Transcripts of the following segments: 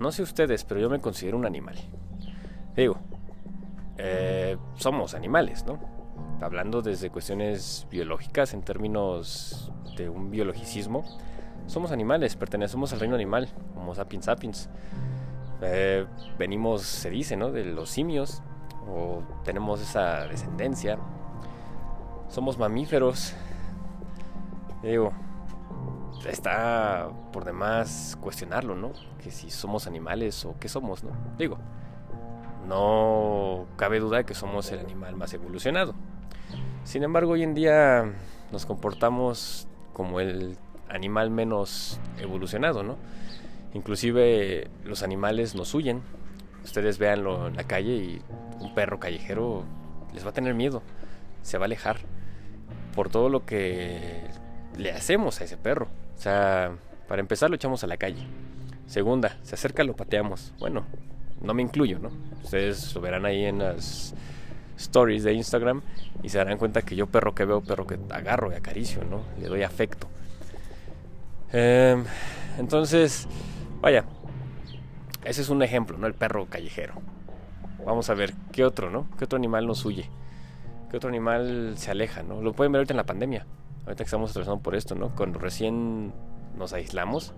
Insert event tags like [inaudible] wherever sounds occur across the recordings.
no sé ustedes, pero yo me considero un animal. Digo, eh, somos animales, ¿no? Hablando desde cuestiones biológicas, en términos de un biologicismo, somos animales, pertenecemos al reino animal, Homo sapiens sapiens. Eh, venimos, se dice, ¿no? De los simios, o tenemos esa descendencia. Somos mamíferos. Digo, está por demás cuestionarlo, ¿no? Que si somos animales o qué somos, ¿no? Digo, no cabe duda de que somos el animal más evolucionado. Sin embargo, hoy en día nos comportamos como el animal menos evolucionado, ¿no? Inclusive los animales nos huyen. Ustedes véanlo en la calle y un perro callejero les va a tener miedo, se va a alejar por todo lo que le hacemos a ese perro. O sea, para empezar lo echamos a la calle. Segunda, se acerca, lo pateamos. Bueno, no me incluyo, ¿no? Ustedes lo verán ahí en las stories de Instagram y se darán cuenta que yo perro que veo, perro que agarro y acaricio, ¿no? Le doy afecto. Em, entonces, vaya, ese es un ejemplo, ¿no? El perro callejero. Vamos a ver qué otro, ¿no? ¿Qué otro animal nos huye? ¿Qué otro animal se aleja, ¿no? Lo pueden ver ahorita en la pandemia. Ahorita que estamos atravesando por esto, ¿no? Cuando recién nos aislamos,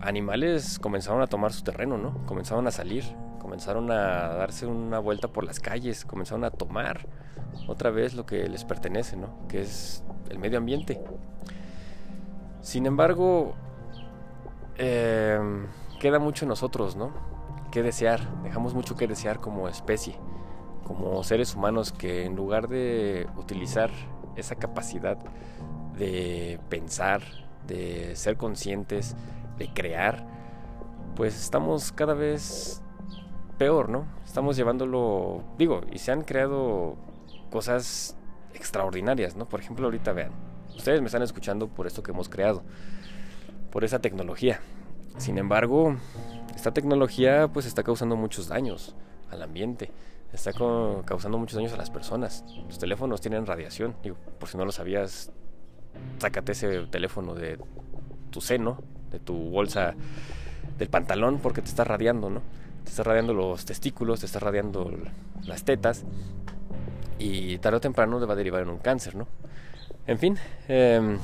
animales comenzaron a tomar su terreno, ¿no? Comenzaron a salir, comenzaron a darse una vuelta por las calles, comenzaron a tomar otra vez lo que les pertenece, ¿no? Que es el medio ambiente. Sin embargo, eh, queda mucho en nosotros, ¿no? Que desear, dejamos mucho que desear como especie, como seres humanos que en lugar de utilizar esa capacidad de pensar, de ser conscientes, de crear, pues estamos cada vez peor, ¿no? Estamos llevándolo, digo, y se han creado cosas extraordinarias, ¿no? Por ejemplo, ahorita vean, ustedes me están escuchando por esto que hemos creado, por esa tecnología. Sin embargo, esta tecnología pues está causando muchos daños al ambiente, está causando muchos daños a las personas. Los teléfonos tienen radiación, digo, por si no lo sabías, sácate ese teléfono de tu seno, de tu bolsa del pantalón porque te está radiando, ¿no? Te está radiando los testículos, te está radiando las tetas y tarde o temprano te va a derivar en un cáncer, ¿no? En fin, em,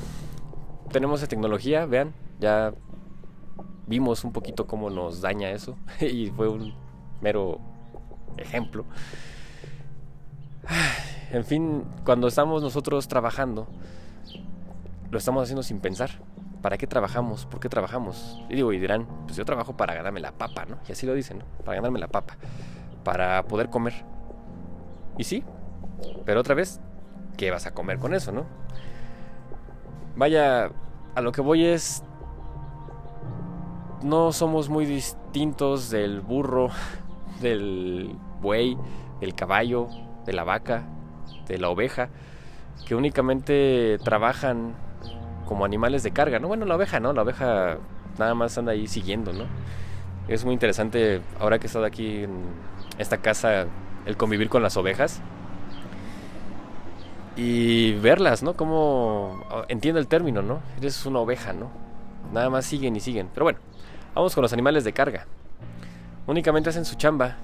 tenemos esa tecnología, vean, ya vimos un poquito cómo nos daña eso [laughs] y fue un mero ejemplo. [sighs] En fin, cuando estamos nosotros trabajando, lo estamos haciendo sin pensar. ¿Para qué trabajamos? ¿Por qué trabajamos? Y digo, y dirán, pues yo trabajo para ganarme la papa, ¿no? Y así lo dicen, ¿no? Para ganarme la papa. Para poder comer. Y sí, pero otra vez, ¿qué vas a comer con eso, no? Vaya, a lo que voy es... No somos muy distintos del burro, [laughs] del buey, del caballo, de la vaca, de la oveja, que únicamente trabajan como animales de carga, ¿no? Bueno, la oveja, ¿no? La oveja nada más anda ahí siguiendo, ¿no? Es muy interesante, ahora que he estado aquí en esta casa, el convivir con las ovejas y verlas, ¿no? Como entiendo el término, ¿no? Eres una oveja, ¿no? Nada más siguen y siguen. Pero bueno, vamos con los animales de carga. Únicamente hacen su chamba.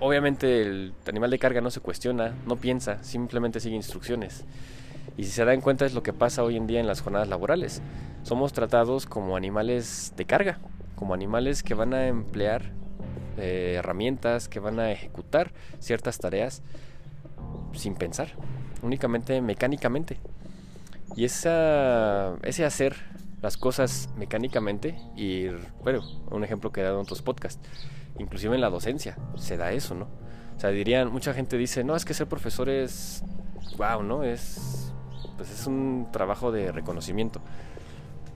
Obviamente el animal de carga no se cuestiona, no piensa, simplemente sigue instrucciones. Y si se dan cuenta es lo que pasa hoy en día en las jornadas laborales. Somos tratados como animales de carga, como animales que van a emplear eh, herramientas, que van a ejecutar ciertas tareas sin pensar, únicamente mecánicamente. Y esa, ese hacer las cosas mecánicamente, y bueno, un ejemplo que he dado en otros podcasts, inclusive en la docencia, se da eso, ¿no? O sea, dirían, mucha gente dice, no, es que ser profesor es, wow, ¿no? Es pues es un trabajo de reconocimiento.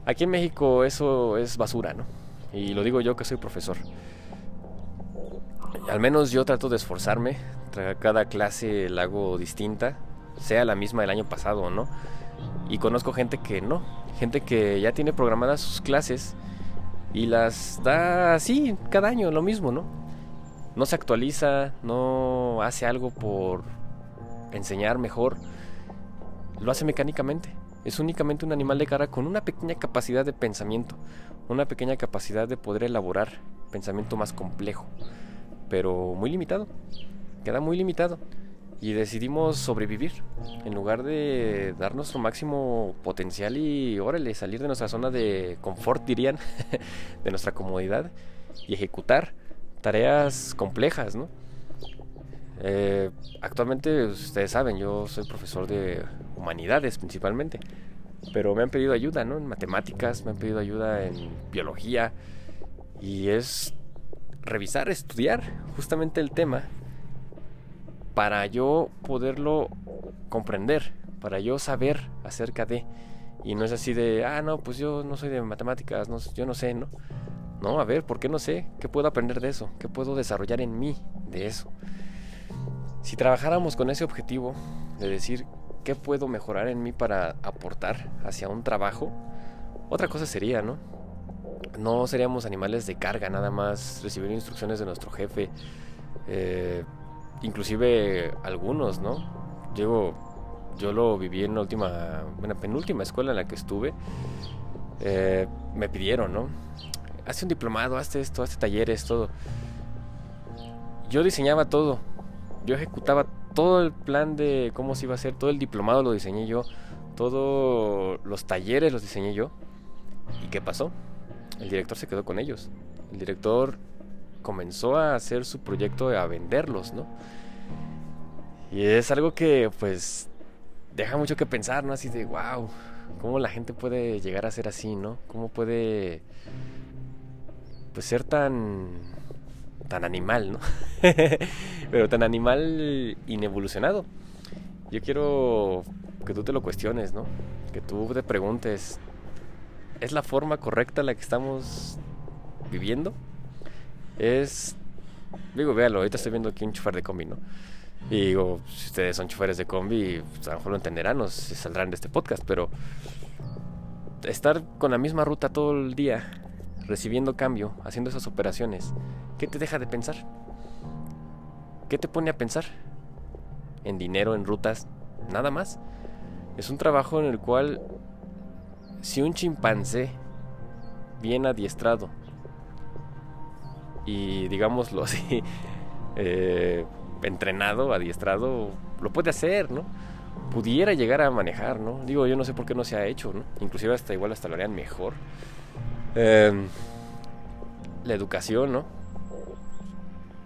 Aquí en México eso es basura, ¿no? Y lo digo yo que soy profesor. Al menos yo trato de esforzarme, cada clase la hago distinta, sea la misma del año pasado o no. Y conozco gente que no, gente que ya tiene programadas sus clases y las da así cada año, lo mismo, ¿no? No se actualiza, no hace algo por enseñar mejor lo hace mecánicamente. Es únicamente un animal de cara con una pequeña capacidad de pensamiento, una pequeña capacidad de poder elaborar pensamiento más complejo, pero muy limitado. Queda muy limitado. Y decidimos sobrevivir en lugar de dar nuestro máximo potencial y órale, salir de nuestra zona de confort, dirían, [laughs] de nuestra comodidad y ejecutar tareas complejas, ¿no? Eh, actualmente, ustedes saben, yo soy profesor de humanidades principalmente, pero me han pedido ayuda, ¿no? En matemáticas, me han pedido ayuda en biología, y es revisar, estudiar justamente el tema para yo poderlo comprender, para yo saber acerca de. Y no es así de, ah, no, pues yo no soy de matemáticas, no, yo no sé, ¿no? No, a ver, ¿por qué no sé? ¿Qué puedo aprender de eso? ¿Qué puedo desarrollar en mí de eso? Si trabajáramos con ese objetivo de decir qué puedo mejorar en mí para aportar hacia un trabajo, otra cosa sería, ¿no? No seríamos animales de carga, nada más recibir instrucciones de nuestro jefe. Eh, inclusive algunos, ¿no? Yo, yo lo viví en la última, en penúltima escuela en la que estuve. Eh, me pidieron, ¿no? Hace un diplomado, hazte esto, hazte talleres, todo. Yo diseñaba todo yo ejecutaba todo el plan de cómo se iba a hacer, todo el diplomado lo diseñé yo, todos los talleres los diseñé yo. ¿Y qué pasó? El director se quedó con ellos. El director comenzó a hacer su proyecto a venderlos, ¿no? Y es algo que pues deja mucho que pensar, ¿no? Así de, wow, ¿cómo la gente puede llegar a ser así, ¿no? ¿Cómo puede pues ser tan tan animal, ¿no? [laughs] Pero tan animal inevolucionado. Yo quiero que tú te lo cuestiones, ¿no? Que tú te preguntes, ¿es la forma correcta la que estamos viviendo? Es, digo, véalo, ahorita estoy viendo aquí un chofer de combi, ¿no? Y digo, si ustedes son choferes de combi, pues a lo mejor lo entenderán, se saldrán de este podcast, pero estar con la misma ruta todo el día, recibiendo cambio, haciendo esas operaciones, ¿qué te deja de pensar? ¿Qué te pone a pensar? En dinero, en rutas, nada más. Es un trabajo en el cual si un chimpancé bien adiestrado y digámoslo [laughs] así, eh, entrenado, adiestrado, lo puede hacer, ¿no? Pudiera llegar a manejar, ¿no? Digo, yo no sé por qué no se ha hecho, ¿no? Inclusive hasta igual hasta lo harían mejor. Em, la educación, ¿no?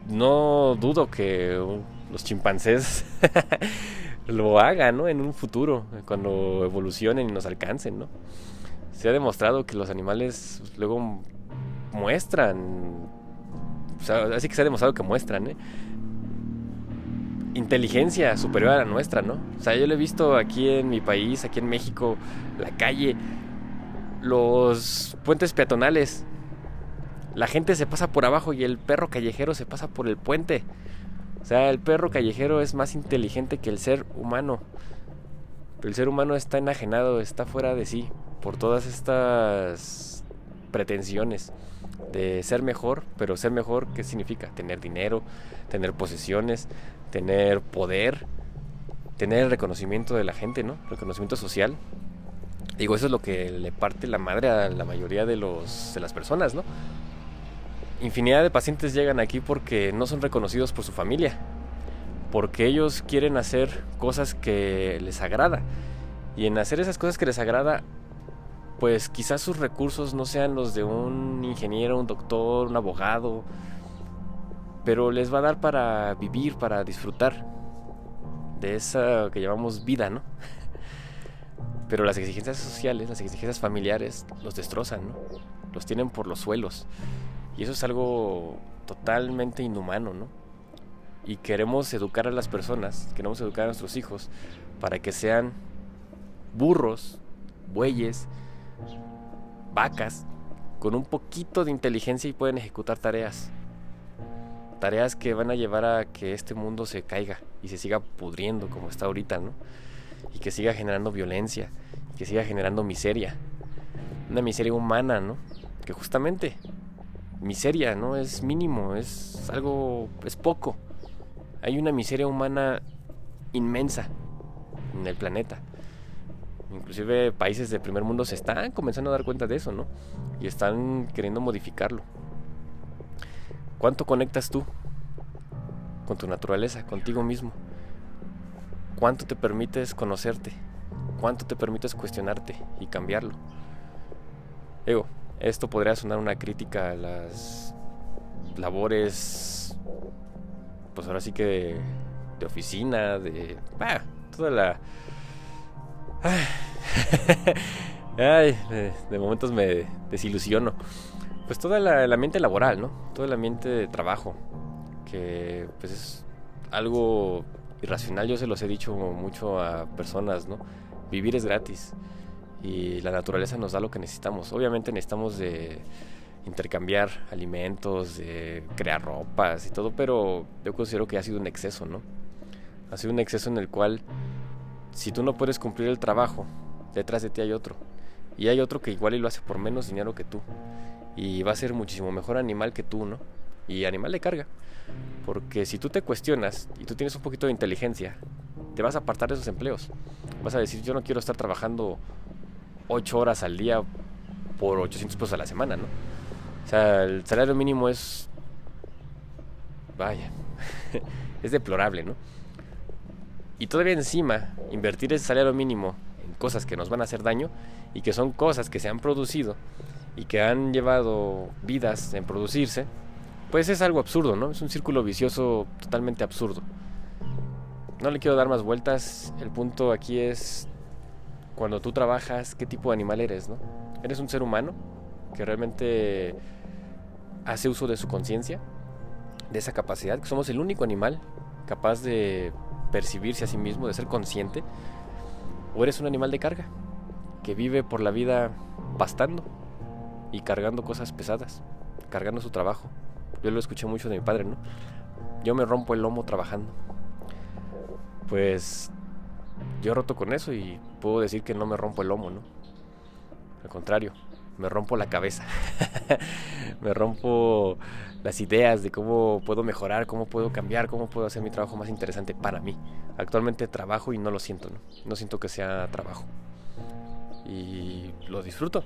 No dudo que los chimpancés [laughs] lo hagan, ¿no? En un futuro, cuando evolucionen y nos alcancen, ¿no? Se ha demostrado que los animales luego muestran, o sea, así que se ha demostrado que muestran, ¿eh? inteligencia superior a la nuestra, ¿no? O sea, yo lo he visto aquí en mi país, aquí en México, la calle, los puentes peatonales. La gente se pasa por abajo y el perro callejero se pasa por el puente. O sea, el perro callejero es más inteligente que el ser humano. Pero el ser humano está enajenado, está fuera de sí por todas estas pretensiones de ser mejor, pero ser mejor, ¿qué significa? Tener dinero, tener posesiones, tener poder, tener el reconocimiento de la gente, ¿no? Reconocimiento social. Digo, eso es lo que le parte la madre a la mayoría de, los, de las personas, ¿no? Infinidad de pacientes llegan aquí porque no son reconocidos por su familia, porque ellos quieren hacer cosas que les agrada. Y en hacer esas cosas que les agrada, pues quizás sus recursos no sean los de un ingeniero, un doctor, un abogado, pero les va a dar para vivir, para disfrutar de esa que llamamos vida, ¿no? [laughs] Pero las exigencias sociales, las exigencias familiares, los destrozan, ¿no? Los tienen por los suelos. Y eso es algo totalmente inhumano, ¿no? Y queremos educar a las personas, queremos educar a nuestros hijos para que sean burros, bueyes, vacas, con un poquito de inteligencia y pueden ejecutar tareas. Tareas que van a llevar a que este mundo se caiga y se siga pudriendo como está ahorita, ¿no? y que siga generando violencia, que siga generando miseria. Una miseria humana, ¿no? Que justamente miseria, ¿no? Es mínimo, es algo, es poco. Hay una miseria humana inmensa en el planeta. Inclusive países de primer mundo se están comenzando a dar cuenta de eso, ¿no? Y están queriendo modificarlo. ¿Cuánto conectas tú con tu naturaleza, contigo mismo? ¿Cuánto te permites conocerte? ¿Cuánto te permites cuestionarte y cambiarlo? Digo, esto podría sonar una crítica a las labores, pues ahora sí que de, oficina, de... toda la... Ay, [laughs] de, momentos me desilusiono. Pues todo el ambiente laboral, ¿no? Todo el ambiente de trabajo, que pues es algo irracional, yo se los he dicho mucho a personas, ¿no? Vivir es gratis y la naturaleza nos da lo que necesitamos. Obviamente necesitamos de intercambiar alimentos, de crear ropas y todo, pero yo considero que ha sido un exceso, ¿no? Ha sido un exceso en el cual si tú no puedes cumplir el trabajo, detrás de ti hay otro. Y hay otro que igual y lo hace por menos dinero que tú. Y va a ser muchísimo mejor animal que tú, ¿no? Y animal de carga. Porque si tú te cuestionas y tú tienes un poquito de inteligencia, te vas a apartar de esos empleos. Vas a decir, yo no quiero estar trabajando 8 horas al día por 800 pesos a la semana, ¿no? O sea, el salario mínimo es... Vaya, [laughs] es deplorable, ¿no? Y todavía encima, invertir ese salario mínimo en cosas que nos van a hacer daño y que son cosas que se han producido y que han llevado vidas en producirse, pues es algo absurdo, ¿no? Es un círculo vicioso totalmente absurdo. No le quiero dar más vueltas, el punto aquí es cuando tú trabajas, qué tipo de animal eres, ¿no? ¿Eres un ser humano que realmente hace uso de su conciencia, de esa capacidad, somos el único animal capaz de percibirse a sí mismo, de ser consciente? ¿O eres un animal de carga que vive por la vida pastando y cargando cosas pesadas, cargando su trabajo, yo lo escuché mucho de mi padre, ¿no? Yo me rompo el lomo trabajando. Pues yo roto con eso y puedo decir que no me rompo el lomo, ¿no? Al contrario, me rompo la cabeza. [laughs] me rompo las ideas de cómo puedo mejorar, cómo puedo cambiar, cómo puedo hacer mi trabajo más interesante para mí. Actualmente trabajo y no lo siento, ¿no? No siento que sea trabajo. Y lo disfruto.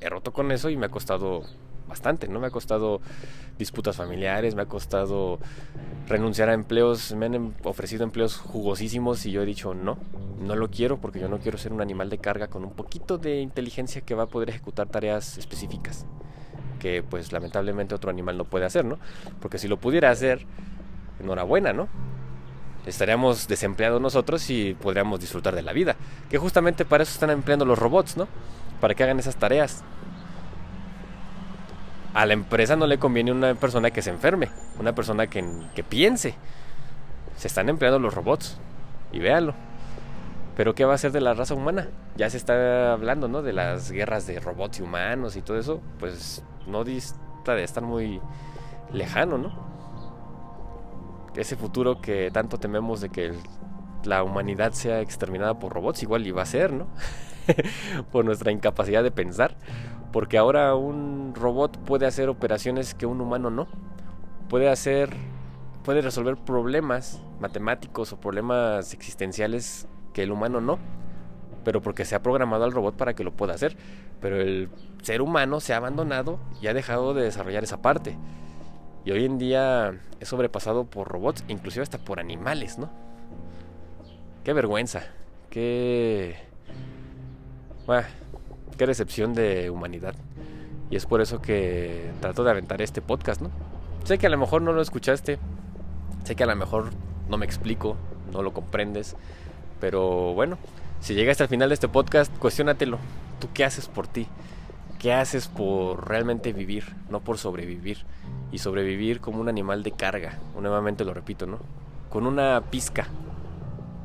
He roto con eso y me ha costado bastante, ¿no? Me ha costado disputas familiares, me ha costado renunciar a empleos, me han ofrecido empleos jugosísimos y yo he dicho no, no lo quiero porque yo no quiero ser un animal de carga con un poquito de inteligencia que va a poder ejecutar tareas específicas que pues lamentablemente otro animal no puede hacer, ¿no? Porque si lo pudiera hacer, enhorabuena, ¿no? Estaríamos desempleados nosotros y podríamos disfrutar de la vida, que justamente para eso están empleando los robots, ¿no? Para que hagan esas tareas a la empresa no le conviene una persona que se enferme, una persona que, piense. Se están empleando los robots y véanlo. Pero ¿qué va a hacer de la raza humana? Ya se está hablando, ¿no? De las guerras de robots y humanos y todo eso. Pues no dista de estar muy lejano, ¿no? Ese futuro que tanto tememos de que la humanidad sea exterminada por robots, igual iba a ser, ¿no? [laughs] por nuestra incapacidad de pensar porque ahora un robot puede hacer operaciones que un humano no. Puede hacer, puede resolver problemas matemáticos o problemas existenciales que el humano no. Pero porque se ha programado al robot para que lo pueda hacer. Pero el ser humano se ha abandonado y ha dejado de desarrollar esa parte. Y hoy en día es sobrepasado por robots, inclusive hasta por animales, ¿no? Qué vergüenza. Qué... Bueno, qué decepción de humanidad. Y es por eso que trato de aventar este podcast, ¿no? Sé que a lo mejor no lo escuchaste, sé que a lo mejor no me explico, no lo comprendes, pero bueno, si llegaste al final de este podcast, cuestionatelo. ¿Tú qué haces por ti? ¿Qué haces por realmente vivir, no por sobrevivir? Y sobrevivir como un animal de carga, nuevamente lo repito, ¿no? Con una pizca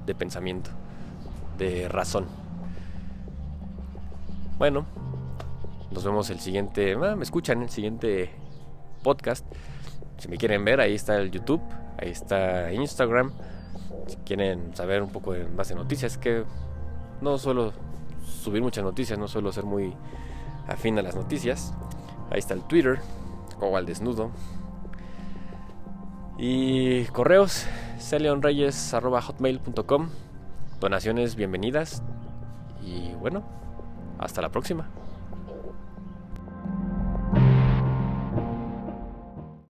de pensamiento, de razón. Bueno, nos vemos el siguiente. Ah, me escuchan el siguiente podcast. Si me quieren ver, ahí está el YouTube, ahí está Instagram. Si quieren saber un poco más de noticias, que no suelo subir muchas noticias, no suelo ser muy afín a las noticias. Ahí está el Twitter, o al desnudo. Y correos, hotmail.com donaciones bienvenidas y bueno, hasta la próxima.